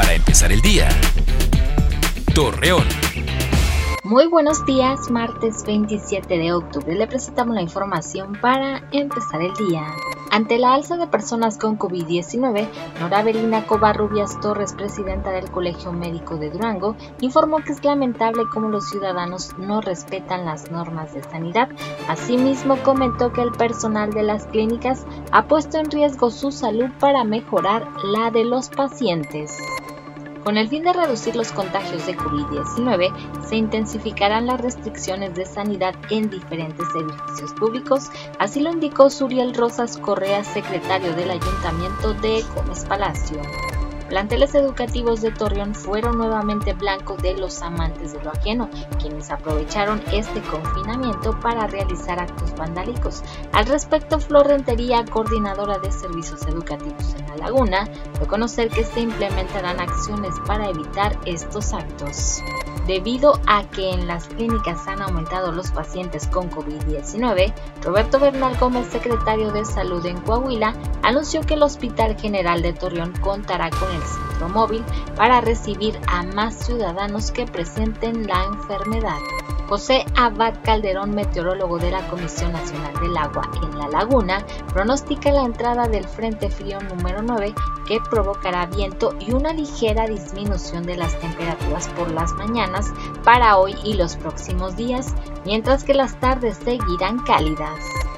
Para empezar el día. Torreón. Muy buenos días, martes 27 de octubre. Le presentamos la información para empezar el día. Ante la alza de personas con COVID-19, Nora Belina Covarrubias Torres, presidenta del Colegio Médico de Durango, informó que es lamentable cómo los ciudadanos no respetan las normas de sanidad. Asimismo, comentó que el personal de las clínicas ha puesto en riesgo su salud para mejorar la de los pacientes. Con el fin de reducir los contagios de COVID-19, se intensificarán las restricciones de sanidad en diferentes edificios públicos, así lo indicó Suriel Rosas Correa, secretario del Ayuntamiento de Gómez Palacio. Planteles educativos de Torreón fueron nuevamente blancos de los amantes de lo ajeno, quienes aprovecharon este confinamiento para realizar actos vandálicos. Al respecto, Flor Rentería, coordinadora de servicios educativos en La Laguna, dio conocer que se implementarán acciones para evitar estos actos. Debido a que en las clínicas han aumentado los pacientes con COVID-19, Roberto Bernal Gómez, secretario de Salud en Coahuila, anunció que el Hospital General de Torreón contará con centro móvil para recibir a más ciudadanos que presenten la enfermedad. José Abad Calderón, meteorólogo de la Comisión Nacional del Agua en La Laguna, pronostica la entrada del Frente Frío número 9 que provocará viento y una ligera disminución de las temperaturas por las mañanas para hoy y los próximos días, mientras que las tardes seguirán cálidas.